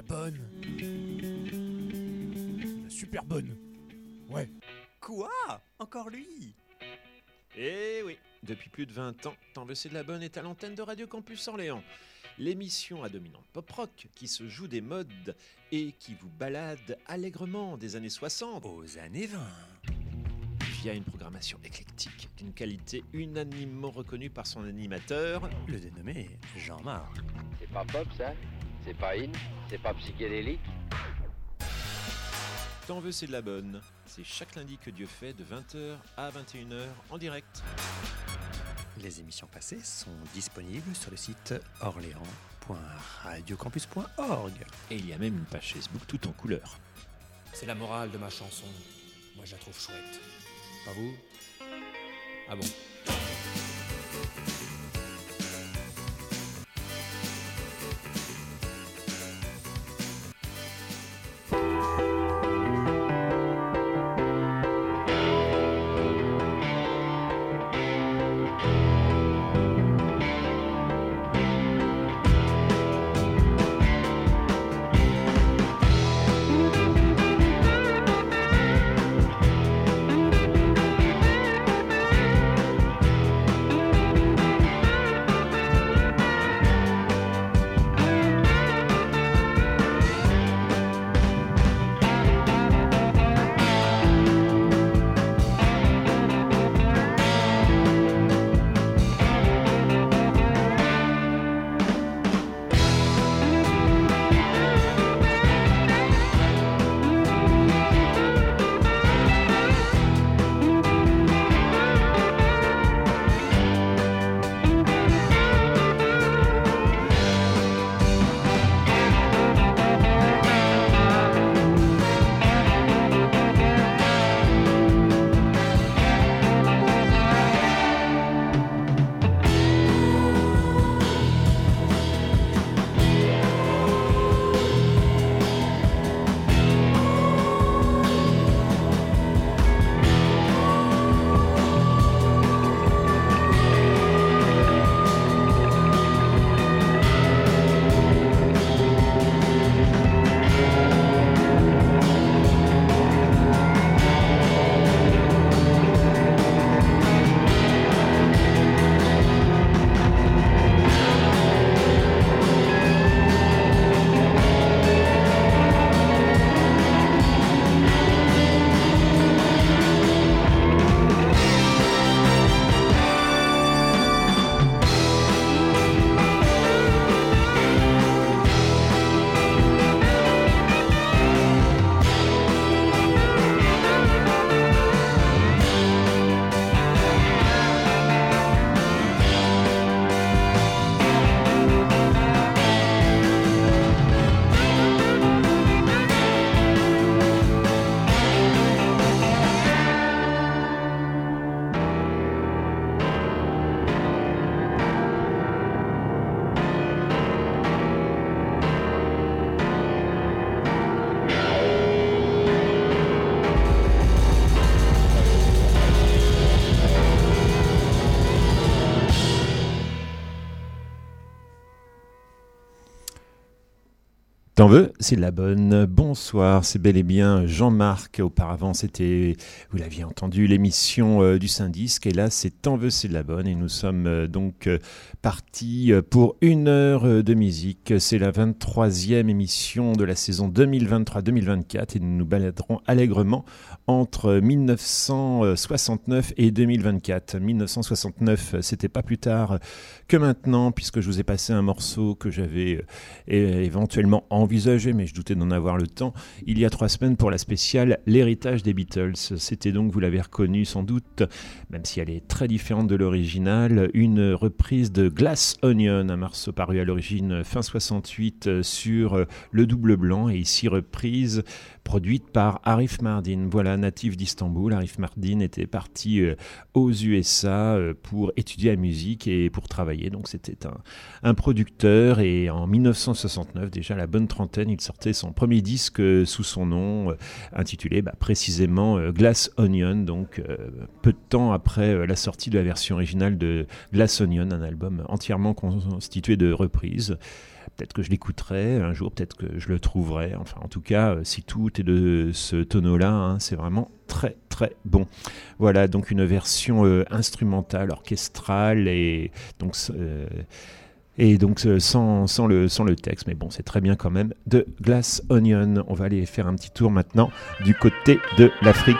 la bonne. La super bonne. Ouais. Quoi? Encore lui? Eh oui, depuis plus de 20 ans, T'en veux c'est de la bonne est à l'antenne de Radio Campus Orléans. L'émission à dominante pop-rock qui se joue des modes et qui vous balade allègrement des années 60 aux années 20 via une programmation éclectique d'une qualité unanimement reconnue par son animateur, le dénommé Jean-Marc. C'est pas pop ça? C'est pas in C'est pas psychédélique T'en veux c'est de la bonne. C'est chaque lundi que Dieu fait de 20h à 21h en direct. Les émissions passées sont disponibles sur le site orléans.radiocampus.org. Et il y a même une page Facebook tout en couleur. C'est la morale de ma chanson. Moi je la trouve chouette. Pas vous? Ah bon? T'en veux? C'est la bonne. Bonsoir, c'est bel et bien Jean-Marc. Auparavant, c'était, vous l'aviez entendu, l'émission euh, du Saint-Disque. Et là, c'est T'en veux, c'est la bonne. Et nous sommes euh, donc euh, partis pour une heure de musique. C'est la 23e émission de la saison 2023-2024. Et nous nous baladerons allègrement entre 1969 et 2024. 1969, c'était pas plus tard que maintenant, puisque je vous ai passé un morceau que j'avais éventuellement envie mais je doutais d'en avoir le temps, il y a trois semaines pour la spéciale L'héritage des Beatles. C'était donc, vous l'avez reconnu sans doute, même si elle est très différente de l'original, une reprise de Glass Onion, un morceau paru à l'origine fin 68 sur le double blanc et ici reprise produite par Arif Mardin. Voilà, natif d'Istanbul, Arif Mardin était parti euh, aux USA euh, pour étudier la musique et pour travailler. Donc c'était un, producteur et en 1969, déjà la bonne trentaine, il sortait son premier disque sous son nom, intitulé bah, précisément Glass Onion, donc peu de temps après la sortie de la version originale de Glass Onion, un album entièrement constitué de reprises. Peut-être que je l'écouterai un jour, peut-être que je le trouverai. Enfin, en tout cas, euh, si tout est de ce tonneau-là, hein, c'est vraiment très très bon. Voilà, donc une version euh, instrumentale, orchestrale et donc. Euh, et donc sans, sans, le, sans le texte, mais bon, c'est très bien quand même, de Glass Onion. On va aller faire un petit tour maintenant du côté de l'Afrique.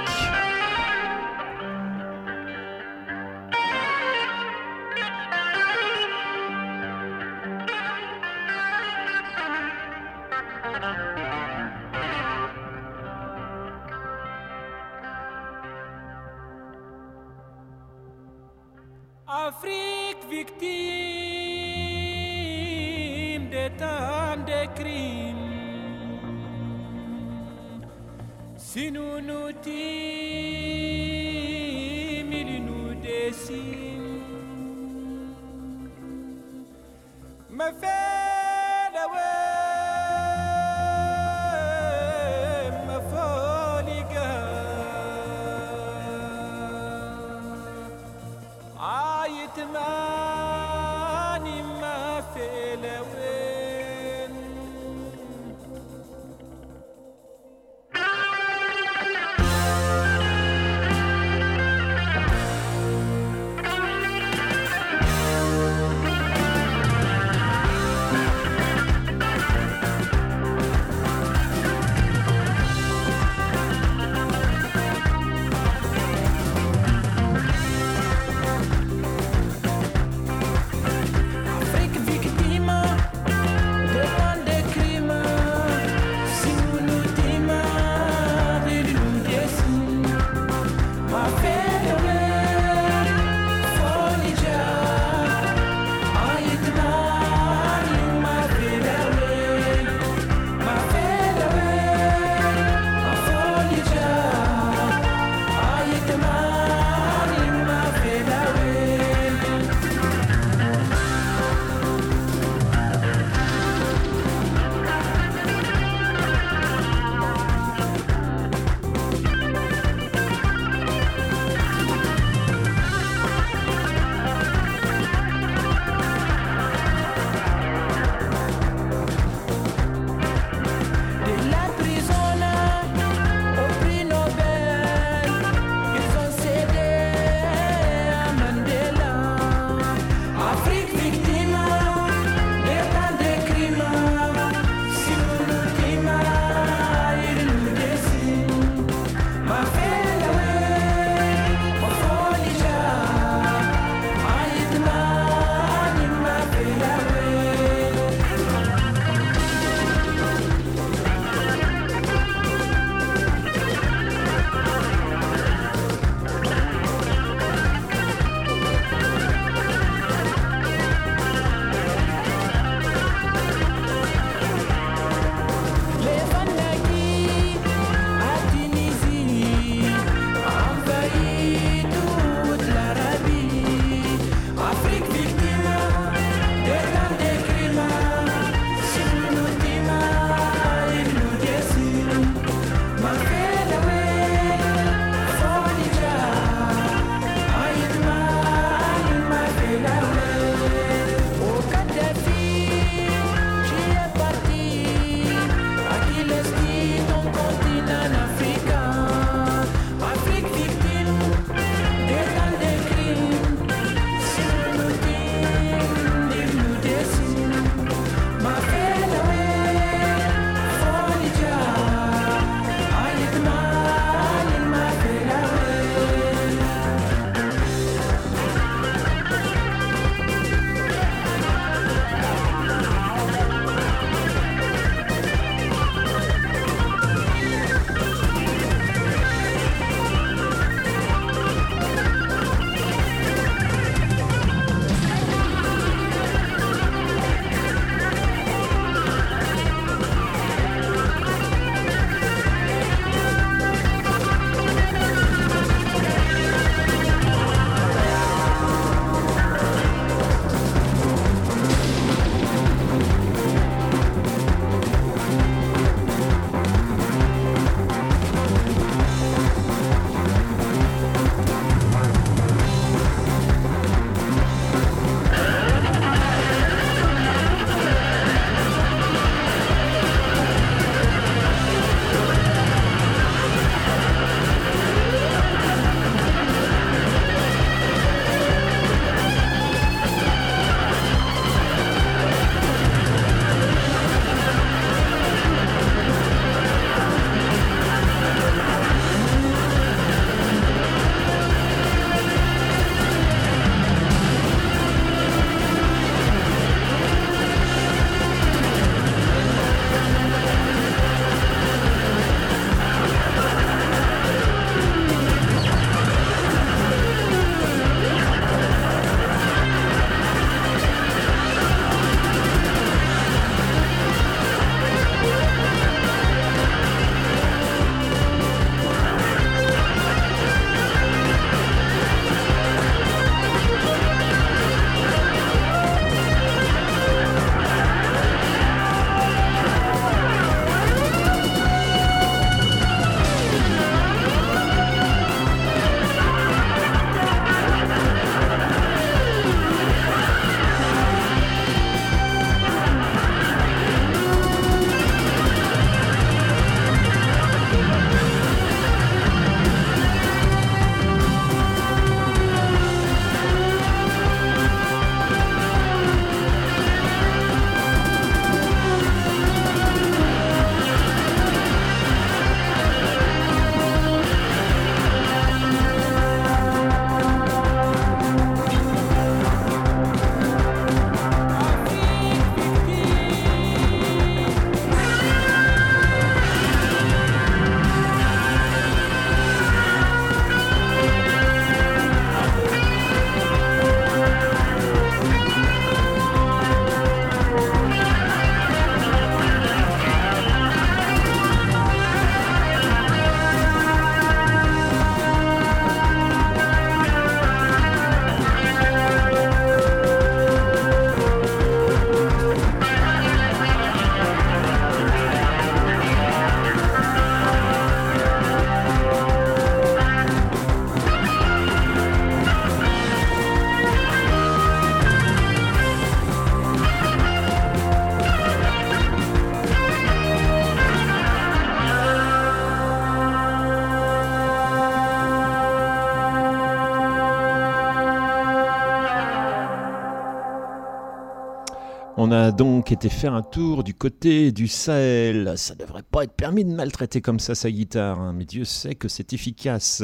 On a donc été faire un tour du côté du Sahel. Ça devrait pas être permis de maltraiter comme ça sa guitare, hein, mais Dieu sait que c'est efficace.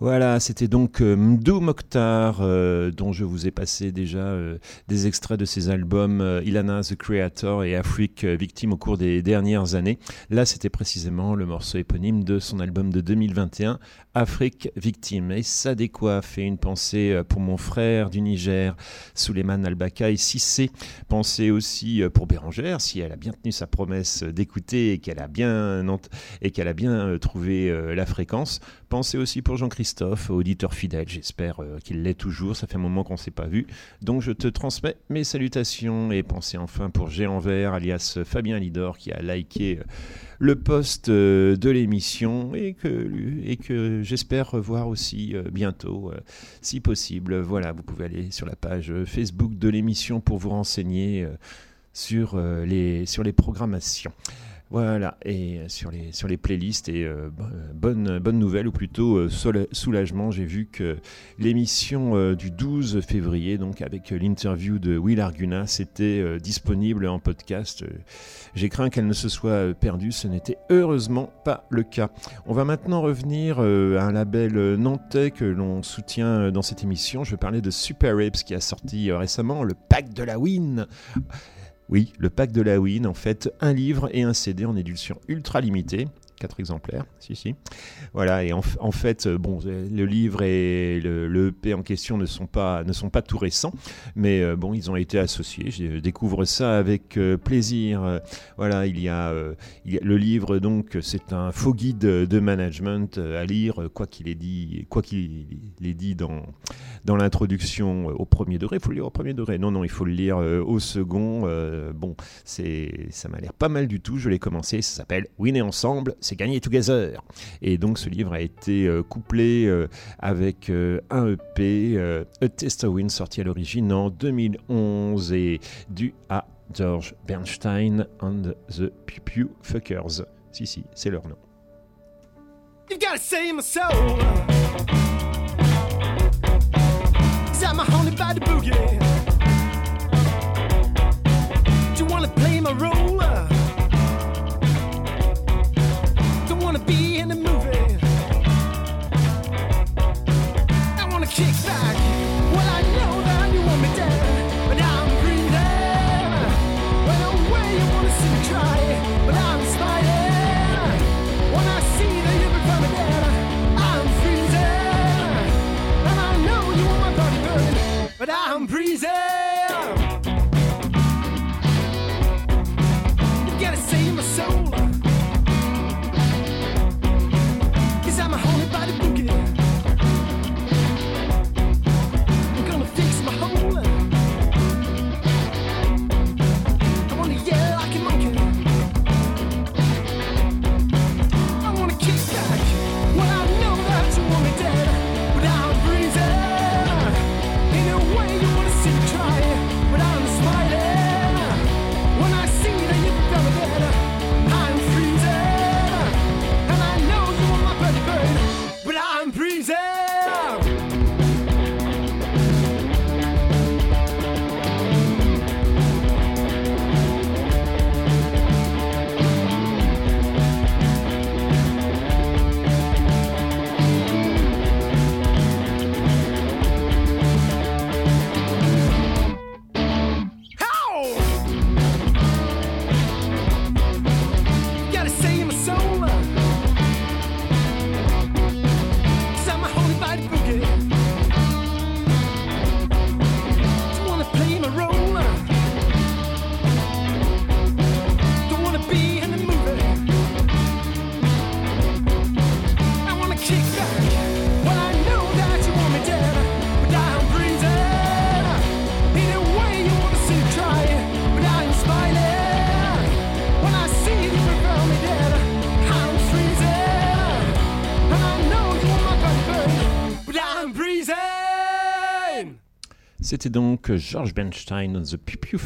Voilà, c'était donc euh, Mdou Mokhtar, euh, dont je vous ai passé déjà euh, des extraits de ses albums Ilana the Creator et Afrique Victime au cours des dernières années. Là, c'était précisément le morceau éponyme de son album de 2021, Afrique Victime. Et ça décoiffe et une pensée pour mon frère du Niger, Suleiman Al-Bakaï Sissé. Pensée aussi pour Bérangère, si elle a bien tenu sa promesse d'écouter et qu'elle a bien, et qu'elle a bien trouvé la fréquence. Pensez aussi pour Jean-Christophe, auditeur fidèle, j'espère euh, qu'il l'est toujours, ça fait un moment qu'on ne s'est pas vu. Donc je te transmets mes salutations et pensez enfin pour Géant Vert, alias Fabien Lidor, qui a liké euh, le post euh, de l'émission et que, et que j'espère revoir aussi bientôt, si possible. Voilà, vous pouvez aller sur la page Facebook de l'émission pour vous renseigner sur, les, sur les programmations. Voilà, et sur les, sur les playlists, et euh, bonne, bonne nouvelle, ou plutôt euh, soulagement, j'ai vu que l'émission euh, du 12 février, donc avec l'interview de Will Arguna, c'était disponible en podcast. j'ai craint qu'elle ne se soit perdue, ce n'était heureusement pas le cas. On va maintenant revenir à un label nantais que l'on soutient dans cette émission. Je parler de Super Apes qui a sorti récemment le pack de la Win. Oui, le pack de la Win, en fait, un livre et un CD en édition ultra limitée. Quatre exemplaires, si, si. Voilà, et en, fait, euh, bon, le livre et le, EP en question ne sont pas, ne sont pas tout récents, mais euh, bon, ils ont été associés. Je découvre ça avec euh, plaisir. Voilà, il y, a, le livre, donc, c'est un faux guide de management à lire, quoi qu'il ait dit, quoi qu'il ait dit dans, dans l'introduction au premier degré. Il faut le lire au premier degré. Non, non, il faut le lire au second. bon, c'est, ça m'a l'air pas mal du tout. Je l'ai commencé. Ça s'appelle Winner ensemble c'est gagné together. Et donc ce livre a été euh, couplé euh, avec euh, un EP, A Test of Win, sorti à l'origine en 2011 et dû à George Bernstein and the Pew Fuckers. Si, si, c'est leur nom. You gotta save my soul. Is my honey by the boogie? I'm breathing. C'était donc George Bernstein on the Pew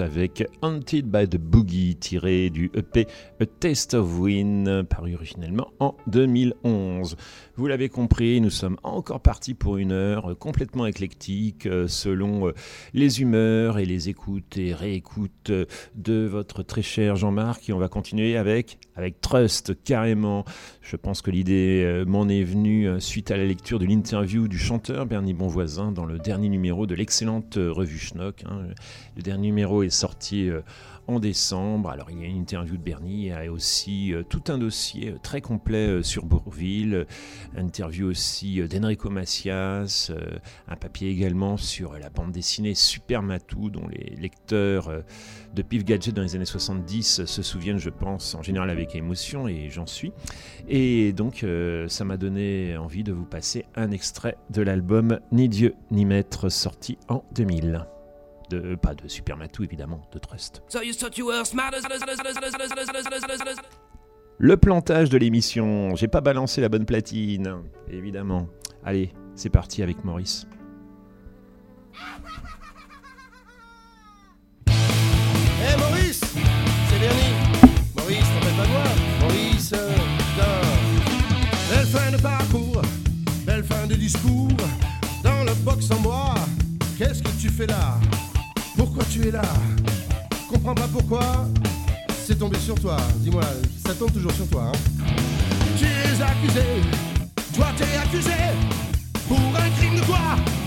avec Haunted by the Boogie tiré du EP A Taste of Wind paru originellement en 2011. Vous l'avez compris, nous sommes encore partis pour une heure complètement éclectique euh, selon euh, les humeurs et les écoutes et réécoutes de votre très cher Jean-Marc et on va continuer avec avec Trust carrément. Je pense que l'idée euh, m'en est venue suite à la lecture de l'interview du chanteur Bernie Bonvoisin dans le dernier numéro de l'excellente revue Schnock. Hein. Le dernier numéro est sorti en décembre. Alors il y a une interview de Bernie, il y a aussi euh, tout un dossier euh, très complet euh, sur Bourville, interview aussi d'Enrico Macias, un papier également sur la bande dessinée Super Matou, dont les lecteurs de Pif Gadget dans les années 70 se souviennent, je pense, en général avec émotion, et j'en suis. Et donc ça m'a donné envie de vous passer un extrait de l'album Ni Dieu ni Maître sorti en 2000 de, pas de Super Matou évidemment, de Trust. Le plantage de l'émission, j'ai pas balancé la bonne platine, évidemment. Allez, c'est parti avec Maurice. Hey Maurice C'est Bernie. Maurice, t'en pas moi. Maurice, Belle fin de parcours, belle fin de discours. Dans le box en bois, qu'est-ce que tu fais là? Pourquoi tu es là? Comprends pas pourquoi. C'est tombé sur toi. Dis-moi, ça tombe toujours sur toi. Hein. Tu es accusé, toi t'es accusé. Pour un crime de quoi?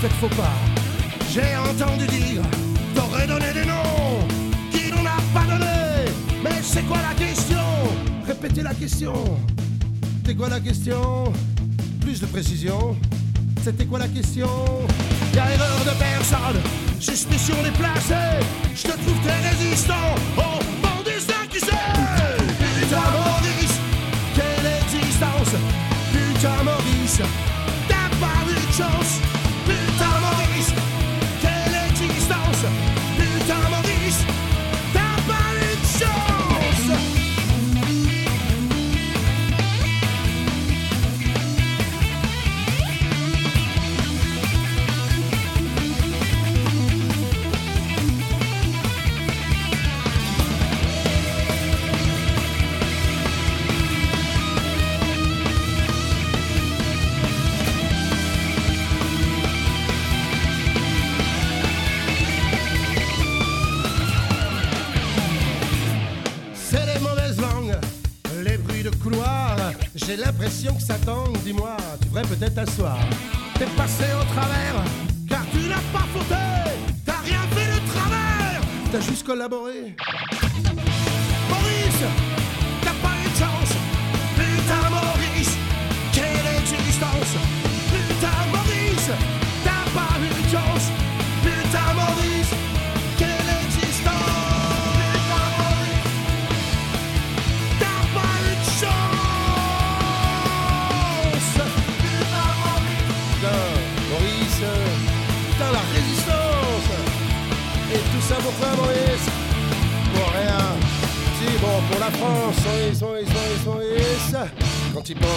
T'as jamais fait de faux pas. J'ai entendu dire, t'aurais donné des noms qui n'en a pas donné. Mais c'est quoi la question? Répétez la question. C'était quoi la question? Plus de précision. C'était quoi la question? Y'a erreur de personne, suspicion déplacée. Je te trouve très résistant. Oh, qui sait Putain, Maurice, quelle existence Putain Maurice, t'as pas eu de chance. Que ça tangue, dis-moi, tu devrais peut-être t'asseoir. T'es passé au travers, car tu n'as pas fauté, t'as rien fait de travers, t'as juste collaboré. La France. Quand il pense.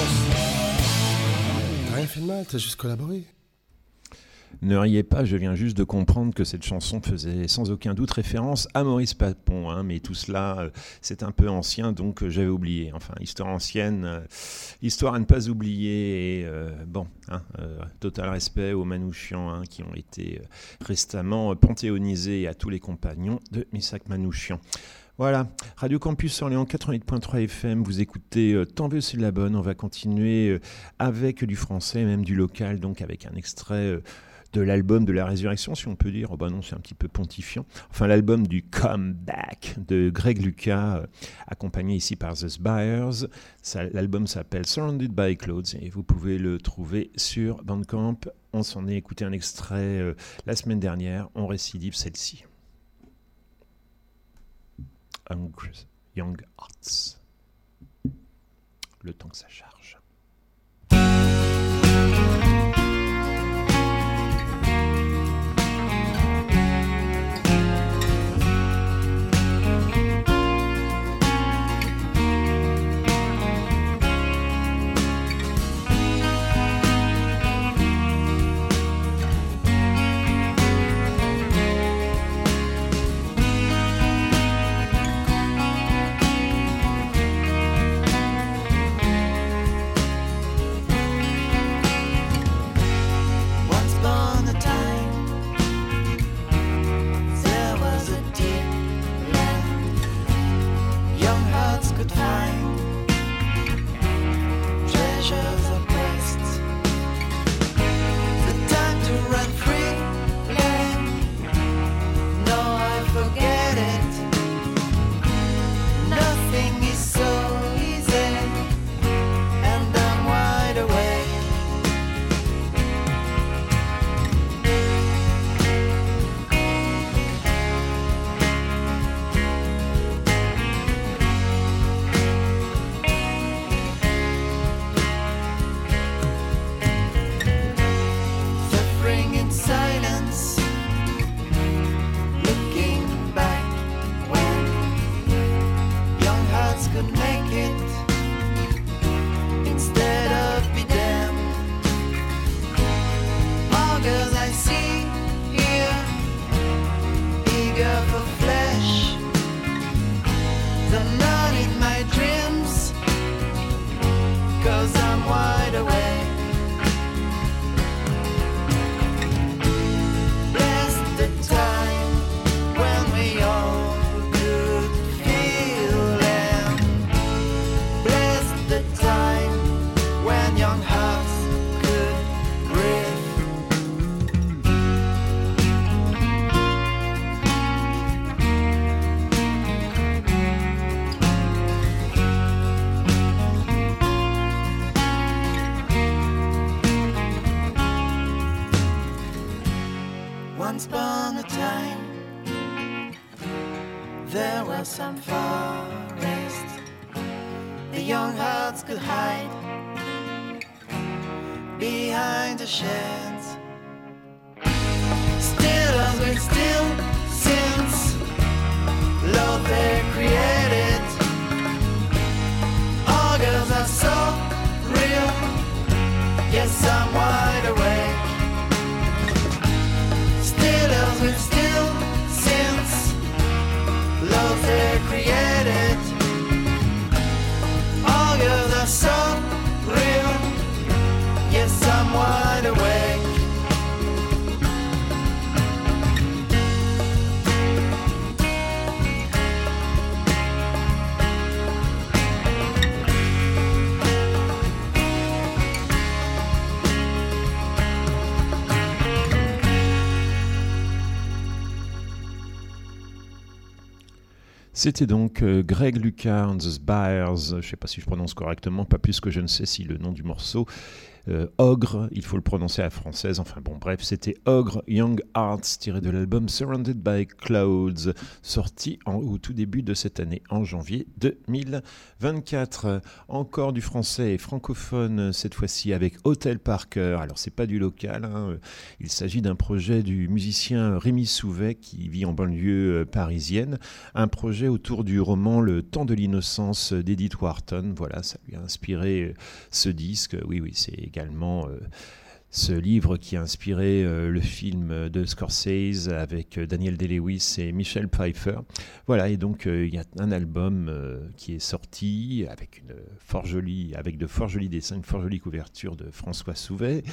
T'as rien fait de mal, t'as juste collaboré. Ne riez pas, je viens juste de comprendre que cette chanson faisait sans aucun doute référence à Maurice Papon, hein, mais tout cela, euh, c'est un peu ancien, donc euh, j'avais oublié. Enfin, histoire ancienne, euh, histoire à ne pas oublier. Et, bon, hein, total respect aux Manouchians hein, qui ont été récemment panthéonisés et à tous les compagnons de Missak Manouchian. Voilà, Radio Campus Orléans 88.3 FM, vous écoutez euh, Tant veut c'est la bonne, on va continuer euh, avec du français, même du local, donc avec un extrait euh, de l'album de la résurrection, si on peut dire. Oh bah non, c'est un petit peu pontifiant. Enfin, l'album du Comeback de Greg Lucas, accompagné ici par The Spires. L'album s'appelle Surrounded by Clouds et vous pouvez le trouver sur Bandcamp. On s'en est écouté un extrait la semaine dernière, on récidive celle-ci. Young Hearts. le temps que ça charge. C'était donc euh, Greg Lucas and the Spires, je ne sais pas si je prononce correctement, pas plus que je ne sais si le nom du morceau. Euh, Ogre, il faut le prononcer à la française, enfin bon bref, c'était Ogre Young Hearts tiré de l'album Surrounded by Clouds, sorti au tout début de cette année, en janvier 2024. Encore du français et francophone cette fois-ci avec Hotel Parker. Alors c'est pas du local, hein, il s'agit d'un projet du musicien Rémi Souvet qui vit en banlieue euh, parisienne. Un projet autour du roman Le temps de l'innocence d'Edith Wharton. Voilà, ça lui a inspiré euh, ce disque. Oui, oui, c'est également euh, ce livre qui a inspiré euh, le film de Scorsese avec euh, Daniel Day-Lewis et Michel Pfeiffer. Voilà, et donc euh, il y a un album qui est sorti avec une fort jolie, avec de fort jolis dessins, une fort jolie couverture de François Souvet.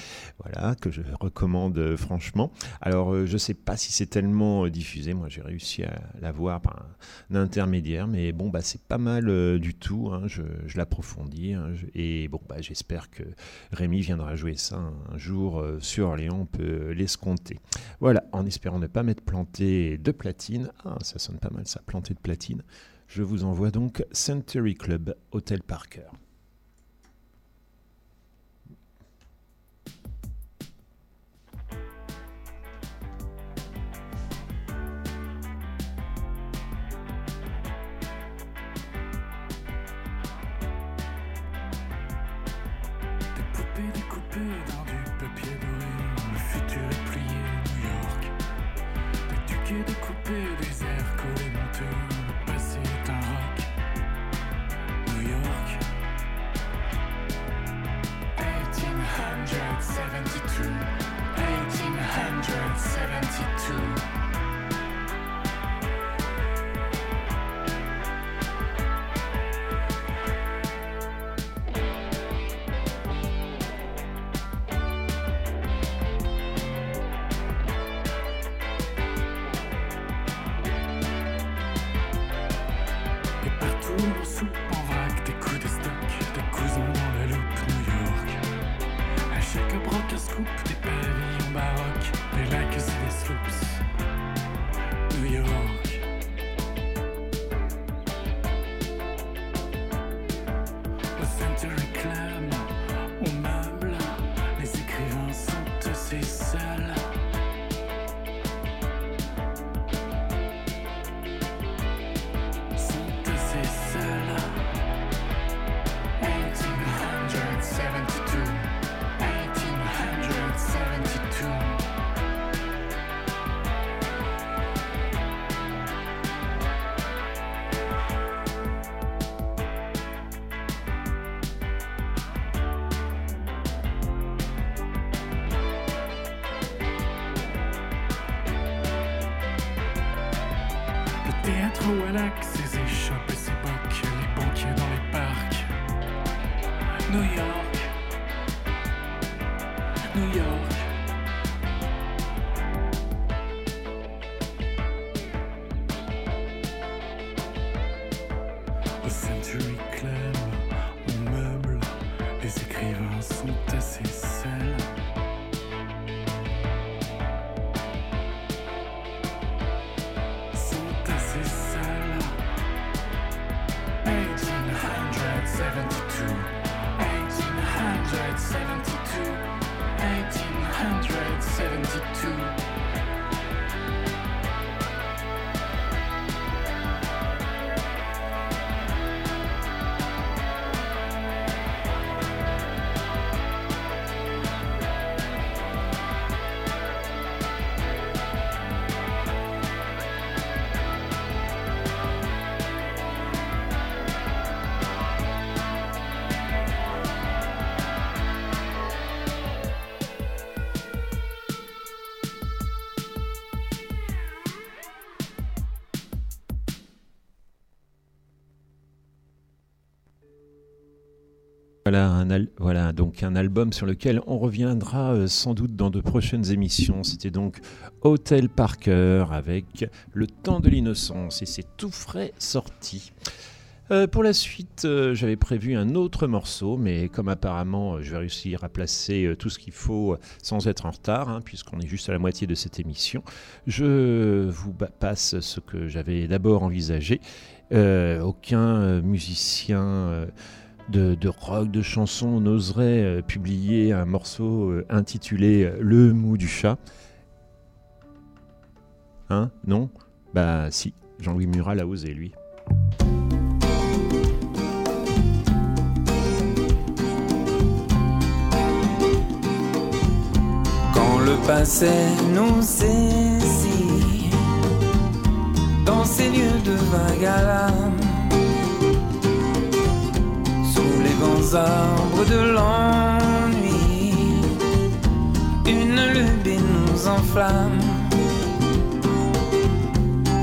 Voilà, que je recommande franchement. Alors, je ne sais pas si c'est tellement diffusé. Moi, j'ai réussi à l'avoir par un, intermédiaire, mais bon, bah, c'est pas mal du tout. hein. Je, l'approfondis. hein. Et bon, bah, j'espère que Rémi viendra jouer ça un jour euh, sur Orléans. On peut l'escompter. Voilà, en espérant ne pas m'être planté de platine. Ah, ça sonne pas mal, ça, planté de platine. Je vous envoie donc Century Club Hotel Parker. 1872, 1872. Voilà, un voilà donc un album sur lequel on reviendra euh, sans doute dans de prochaines émissions. C'était donc Hotel Parker avec Le temps de l'innocence et c'est tout frais sorti. Euh, pour la suite, euh, j'avais prévu un autre morceau, mais comme apparemment je vais réussir à placer tout ce qu'il faut sans être en retard, hein, puisqu'on est juste à la moitié de cette émission, je vous passe ce que j'avais d'abord envisagé. Aucun musicien de, rock, de chanson n'oserait euh, publier un morceau euh, intitulé euh, Le mou du chat. Hein? Non? Bah si, Jean-Louis Murat l'a osé lui. Quand le passé nous saisit dans ces lieux de grands arbres de l'ennui, une lubie nous enflamme.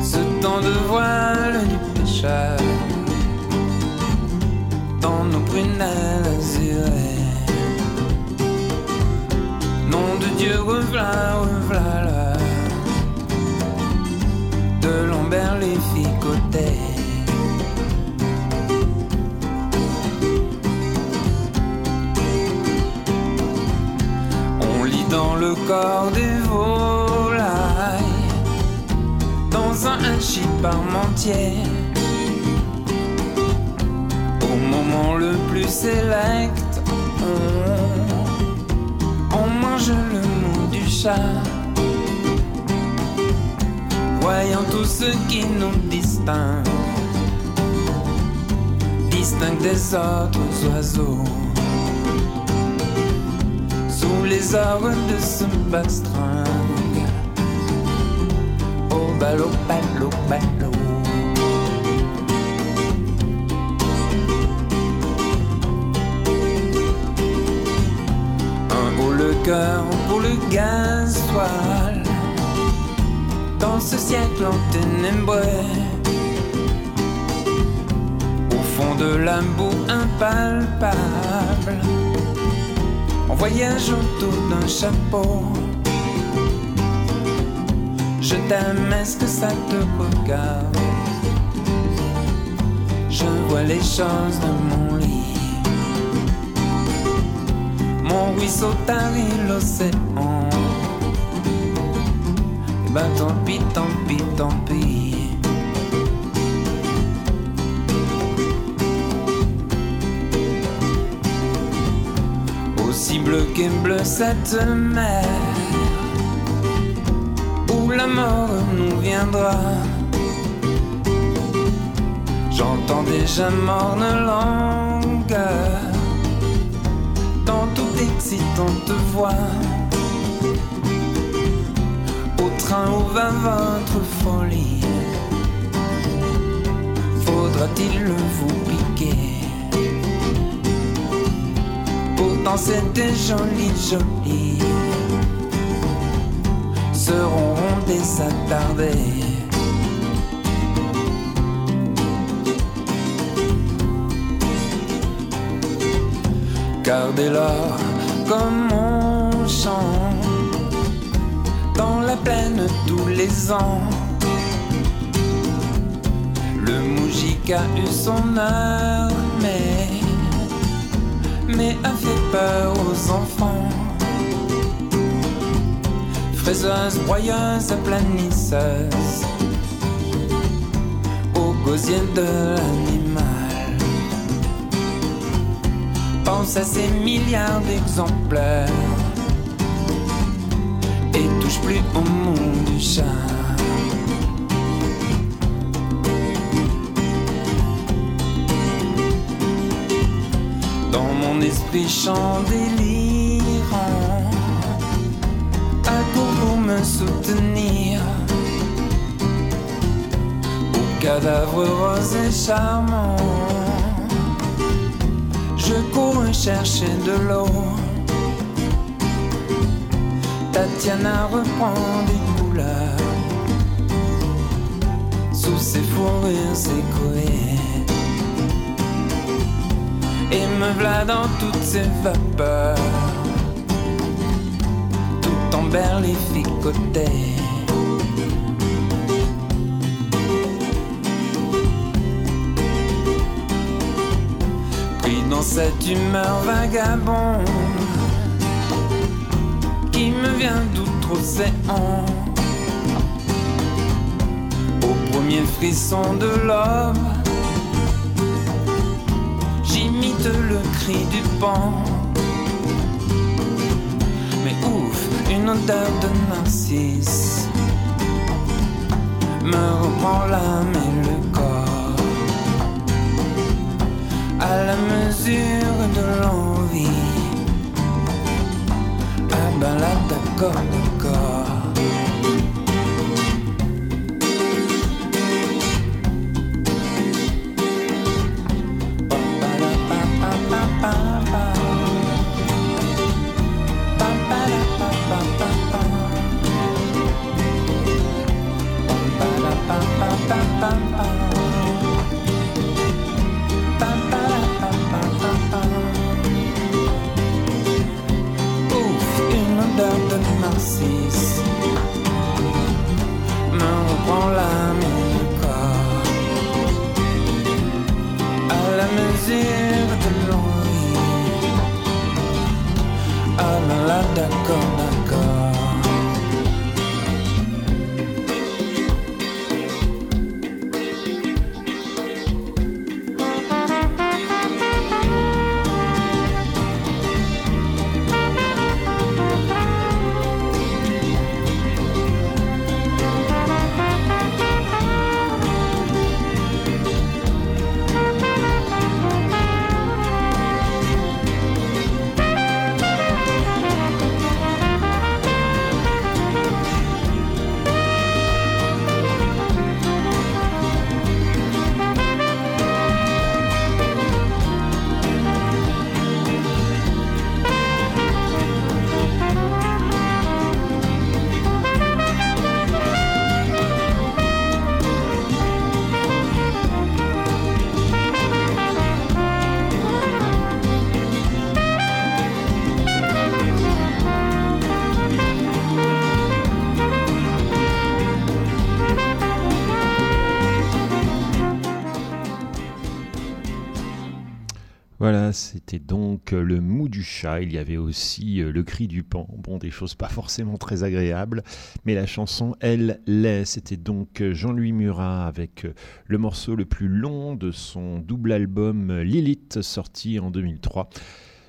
Ce temps de voile du pécheur dans nos prunelles azurées. Nom de Dieu, revla, revla. De Lambert les ficotés. Dans le corps des volailles, dans un hachis parmentier. Au moment le plus sélect, on on mange le mou du chat. Voyant tout ce qui nous distingue, distingue des autres oiseaux. Sous les arbres de ce bastringue, au ballot, ballot, ballot. Un haut le cœur pour le gasoil. Dans ce siècle en ténébreux. Au fond de la boue impalpable En voyage autour d'un chapeau Je t'aime, est-ce que ça te regarde? Je vois les choses de mon lit mon ruisseau tarit l'océan. Eh ben tant pis, tant pis, tant pis. Aussi bleu qu'est bleu cette mer, où la mort nous viendra. J'entends déjà morne langueur dans toute excitante voix. Au train où va votre folie, faudra-t-il vous piquer? dans cette jolie jolie seront des attardés. Gardez-la comme on chante dans la plaine tous les ans. Le moujik a eu son armée mais, mais a fait peur aux enfants. Fraiseuse, broyeuse, aplanisseuse, au gosier de l'animal. Pense à ces milliards d'exemplaires et touche plus au monde du chat. Esprit chant délirant, à court pour me soutenir. Au cadavre rose et charmant, je cours chercher de l'eau. Tatiana reprend des couleurs sous ses fourrures écoées. Et me v'là dans toutes ses vapeurs, tout en berlificoté. Pris dans cette humeur vagabonde qui me vient d'outre-océan. Au premier frisson de l'homme, j'imite le cri du pan. Mais ouf, une odeur de narcisse me reprend l'âme et le corps à la mesure de l'envie. Ah ben là d'accord, d'accord. Donc euh, le mou du chat. Il y avait aussi euh, le cri du pan. Bon, des choses pas forcément très agréables, mais la chanson, elle, l'est. C'était donc euh, Jean-Louis Murat avec le morceau le plus long de son double album Lilith, sorti en 2003.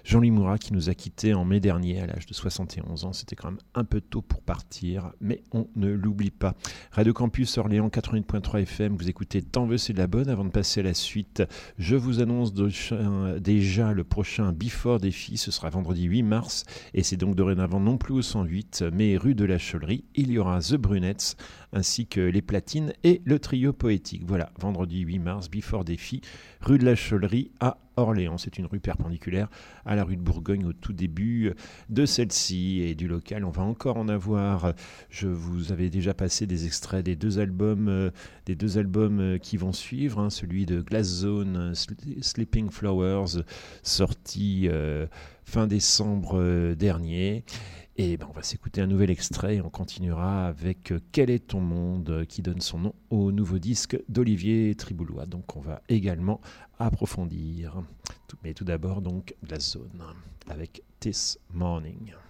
Jean-Louis Murat qui nous a quittés en mai dernier à l'âge de 71 ans. C'était quand même un peu tôt pour partir, mais on ne l'oublie pas. Radio Campus Orléans 88.3 FM, vous écoutez Tant veut c'est de la bonne. Avant de passer à la suite, je vous annonce de- déjà le prochain Before Défi. Ce sera vendredi 8 mars et c'est donc dorénavant non plus au 108, mais rue de la Cholerie. Il y aura The Brunettes ainsi que les platines et le trio poétique. Voilà, vendredi 8 mars, Before Défi, rue de la Cholerie à Orléans. C'est une rue perpendiculaire à la rue de Bourgogne au tout début de celle-ci et du local. On va encore en avoir. Je vous avais déjà passé des extraits des deux albums, euh, des deux albums euh, qui vont suivre. hein, celui de Glass Zone, Sl- Sleeping Flowers, sorti. euh, fin décembre euh, dernier. Et ben, on va s'écouter un nouvel extrait et on continuera avec euh, Quel est ton monde euh, qui donne son nom au nouveau disque d'Olivier Triboulois. Donc on va également approfondir. Mais tout d'abord donc la zone avec This Morning.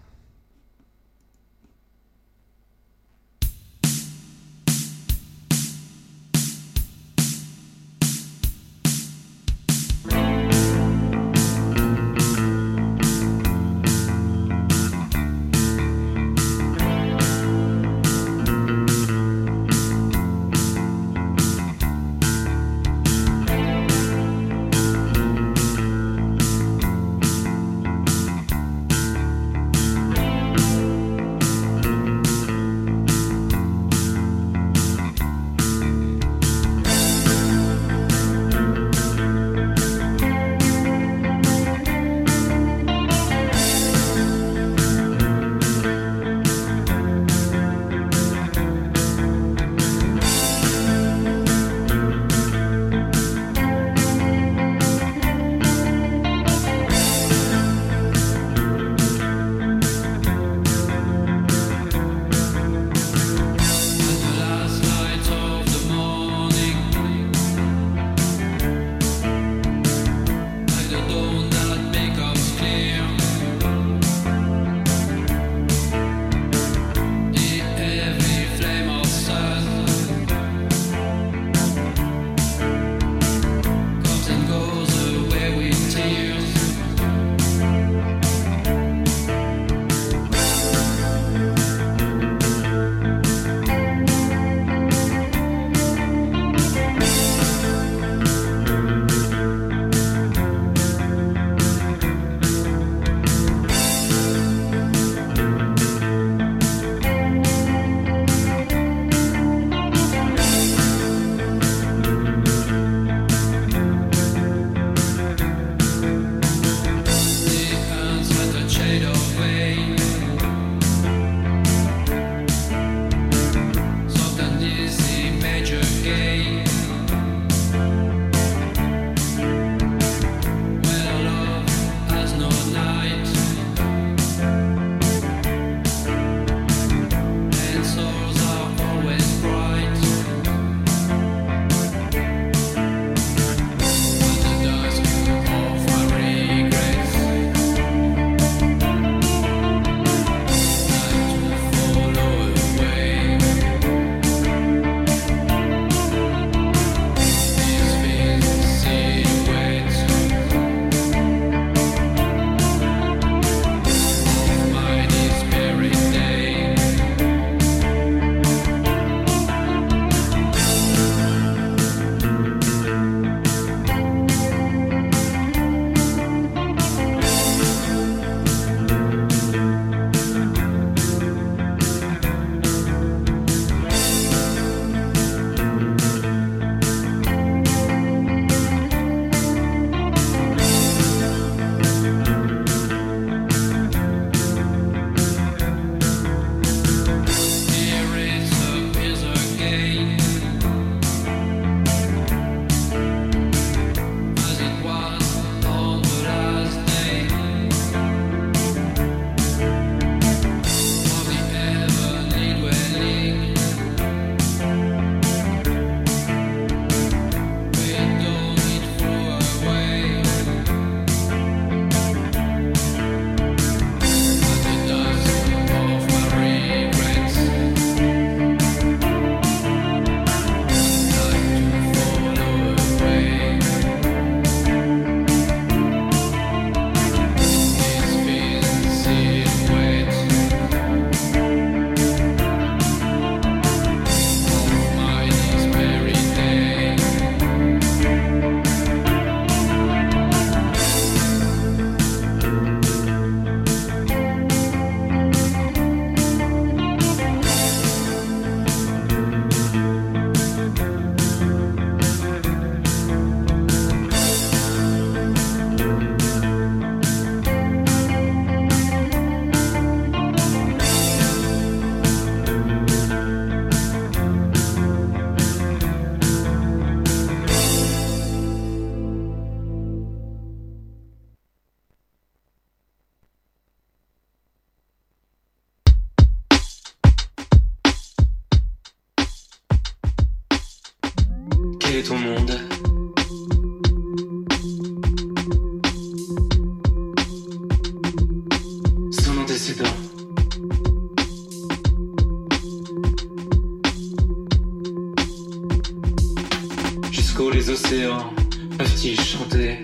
Jusqu'où les océans peuvent-ils chanter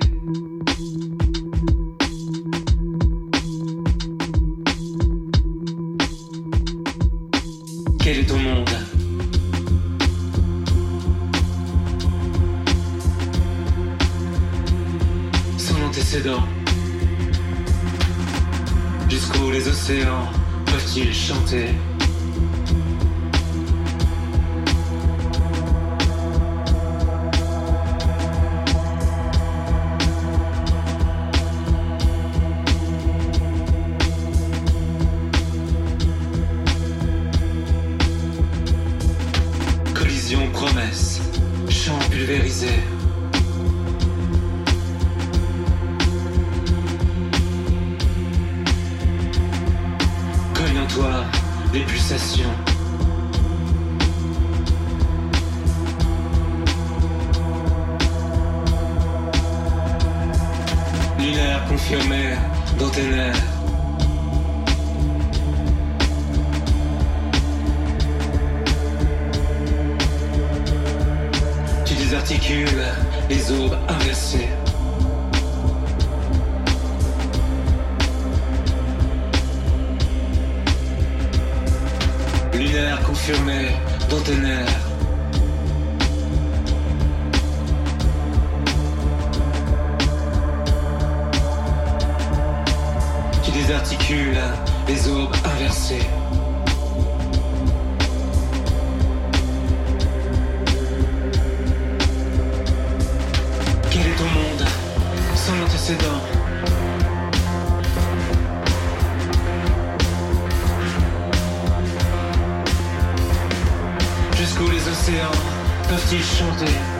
Quel est ton monde Son antécédent. Jusqu'où les océans peuvent-ils chanter océans peuvent-ils chanter?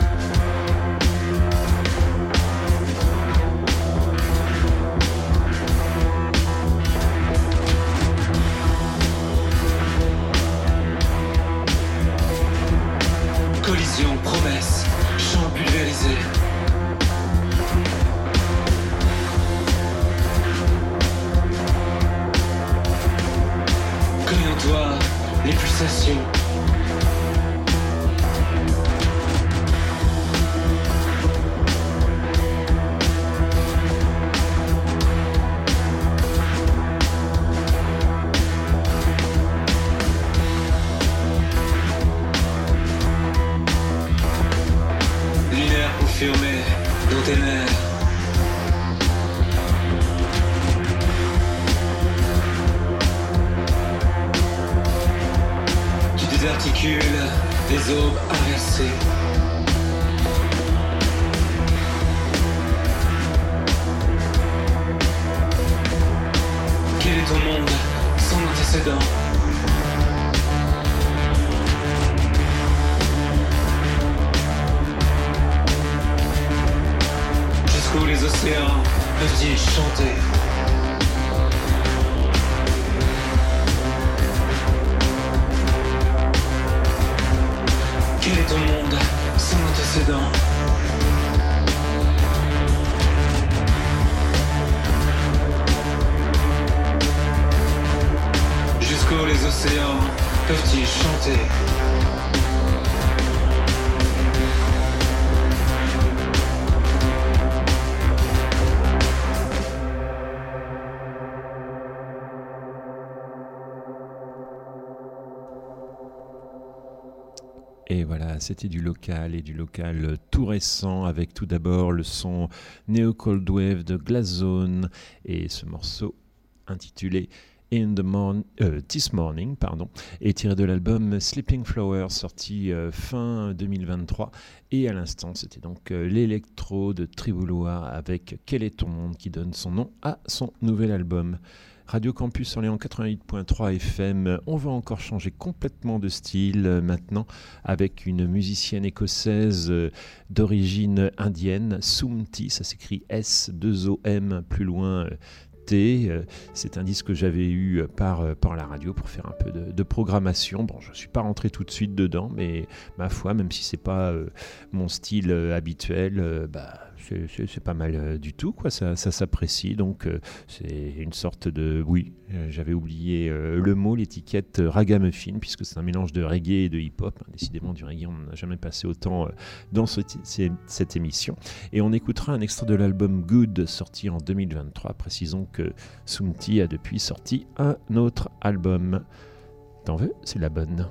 C'était du local et du local tout récent avec tout d'abord le son Neo Cold Wave de Glazone et ce morceau intitulé In the morn- euh, This Morning pardon, est tiré de l'album Sleeping Flowers sorti euh, fin 2023 et à l'instant c'était donc euh, l'électro de Triboulois avec Quel est ton monde qui donne son nom à son nouvel album. Radio Campus Orléans 88.3 FM. On va encore changer complètement de style euh, maintenant avec une musicienne écossaise euh, d'origine indienne, Sumti, ça s'écrit S2OM plus loin. Euh, T. C'est un disque que j'avais eu par, par la radio pour faire un peu de, programmation. Bon, je ne suis pas rentré tout de suite dedans, mais ma foi, même si c'est pas mon style habituel, bah, c'est pas mal euh, du tout, quoi. Ça, ça s'apprécie. Donc, euh, c'est une sorte de. Oui, euh, j'avais oublié le mot, l'étiquette ragamuffin, puisque c'est un mélange de reggae et de hip-hop. Hein, décidément, du reggae, on n'a jamais passé autant dans cette émission. Et on écoutera un extrait de l'album Good, sorti en 2023. Précisons que Sumti a depuis sorti un autre album. T'en veux? C'est la bonne.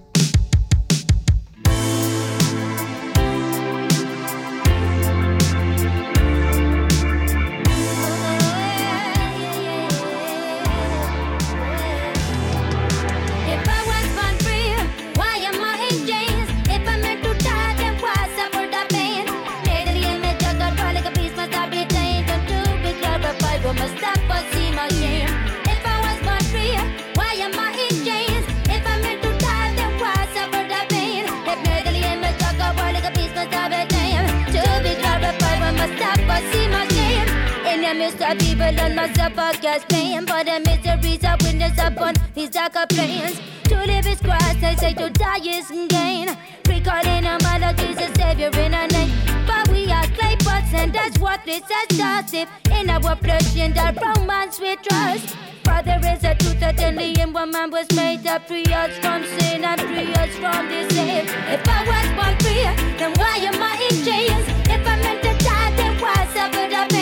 of people and myself are just paying for the miseries I witness upon these darker plains. To live is Christ, they say to die is gain. Recording a mother, Jesus, Savior in our name. But we are clay pots and that's what worthless as If In our flesh and our romance we trust. Father is a truth that only in one man was made to Free us from sin and free us from disease. If I was born free, then why am I in chains? If I meant to die, then why suffer the pain?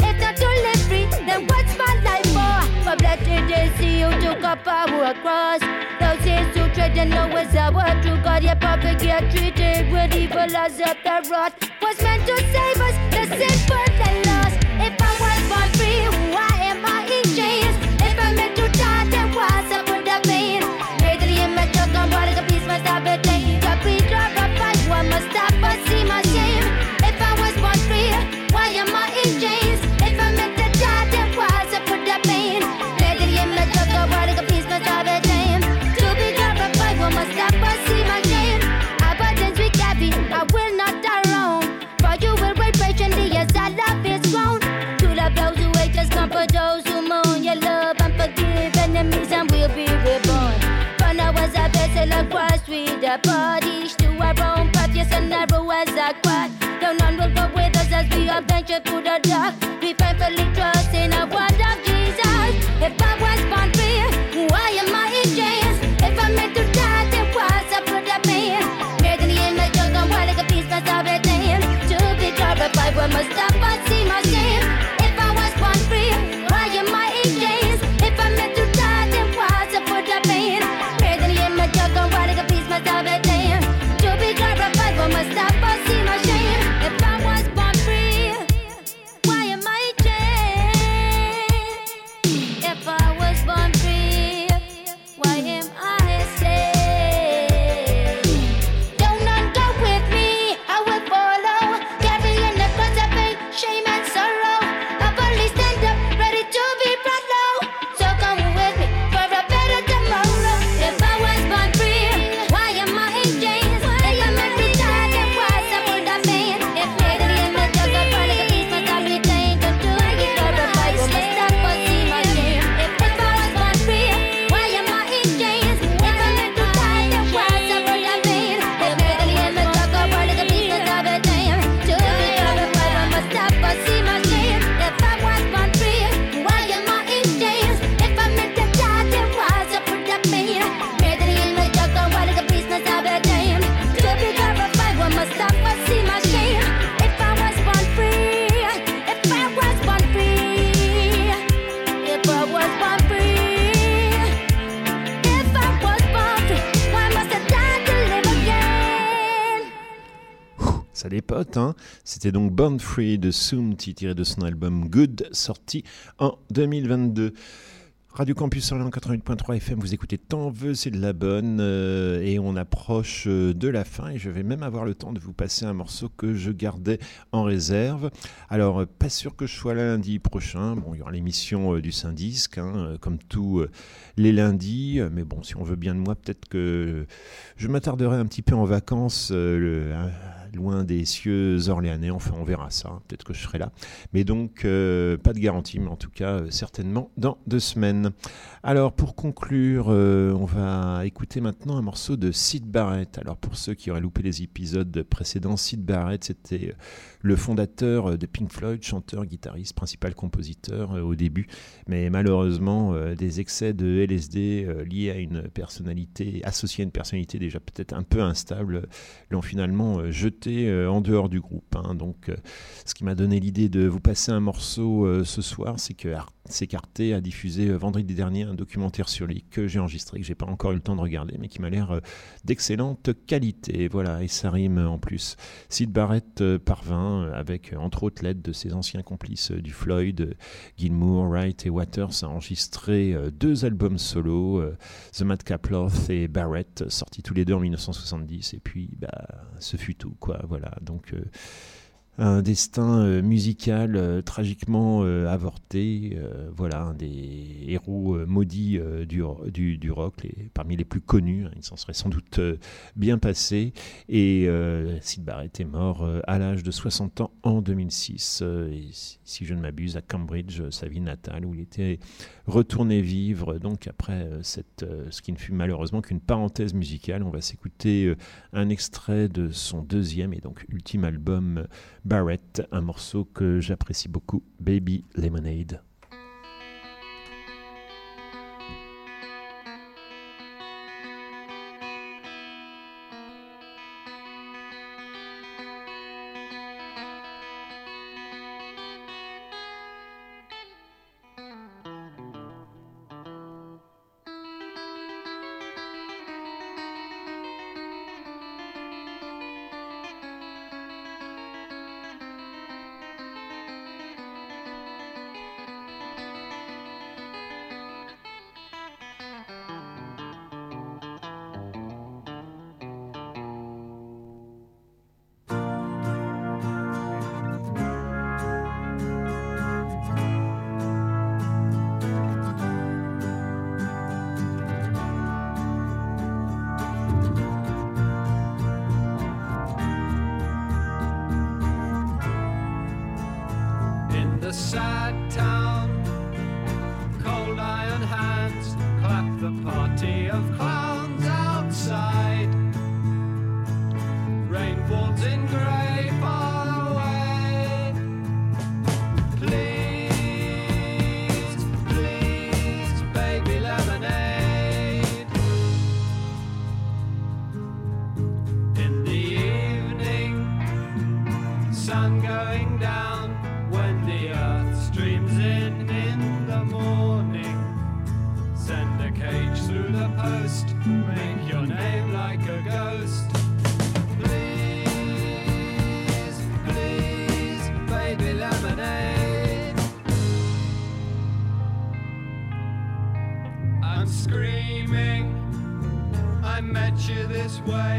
If not to live free, then what's my life for? My blessed is he who took up our cross. Those is who tread and know is our true God. Yet perfect, yet treated with evil as a parrot. Was meant to save us, the sinful and lost. If I was born free, why am I in chains? If I'm meant to a to our own path. Yes, and narrow as a quad. No on will go with us as we adventure through the dark. les potes. Hein. C'était donc Born Free de Soomty, tiré de son album Good, sorti en 2022. Radio Campus Orléans 88.3 FM, vous écoutez Tant veut, c'est de la bonne. Euh, et on approche euh, de la fin et je vais même avoir le temps de vous passer un morceau que je gardais en réserve. Alors, euh, pas sûr que je sois là lundi prochain. Bon, il y aura l'émission du Saint-Disque, hein, comme tous les lundis. Mais bon, si on veut bien de moi, peut-être que je m'attarderai un petit peu en vacances le, hein, loin des cieux orléanais. Enfin, on verra ça. hein. Peut-être que je serai là. Mais donc, euh, pas de garantie, mais en tout cas, euh, certainement dans deux semaines. Alors, pour conclure, euh, on va écouter maintenant un morceau de Sid Barrett. Alors, pour ceux qui auraient loupé les épisodes précédents, Sid Barrett, c'était le fondateur de Pink Floyd, chanteur, guitariste, principal compositeur au début. Mais malheureusement, des excès de LSD liés à une personnalité, associés à une personnalité déjà peut-être un peu instable, l'ont finalement jeté euh, en dehors du groupe. hein. Donc, euh, ce qui m'a donné l'idée de vous passer un morceau euh, ce soir, c'est que Arte s'écarter a diffusé vendredi dernier un documentaire sur lui que j'ai enregistré, que j'ai pas encore eu le temps de regarder, mais qui m'a l'air d'excellente qualité. Voilà, et ça rime en plus. Sid Barrett parvint, avec entre autres l'aide de ses anciens complices du Floyd, Gilmour, Wright et Waters, à enregistrer euh, deux albums solo, The Madcap Love et Barrett, sortis tous les deux en 1970. Et puis, bah, ce fut tout. Voilà, donc. Un destin euh, musical euh, tragiquement euh, avorté. voilà, un des héros maudits du, rock, parmi les plus connus. hein, il s'en serait sans doute bien passé. Et Sid Barrett est mort à l'âge de 60 ans en 2006. euh, et si, je ne m'abuse, à Cambridge, sa ville natale, où il était retourné vivre. Donc après cette, ce qui ne fut malheureusement qu'une parenthèse musicale, on va s'écouter un extrait de son deuxième et donc ultime album Barrett, un morceau que j'apprécie beaucoup, Baby Lemonade. A cage through the post, make your name like a ghost. Please, please, baby lemonade. I'm screaming, I met you this way.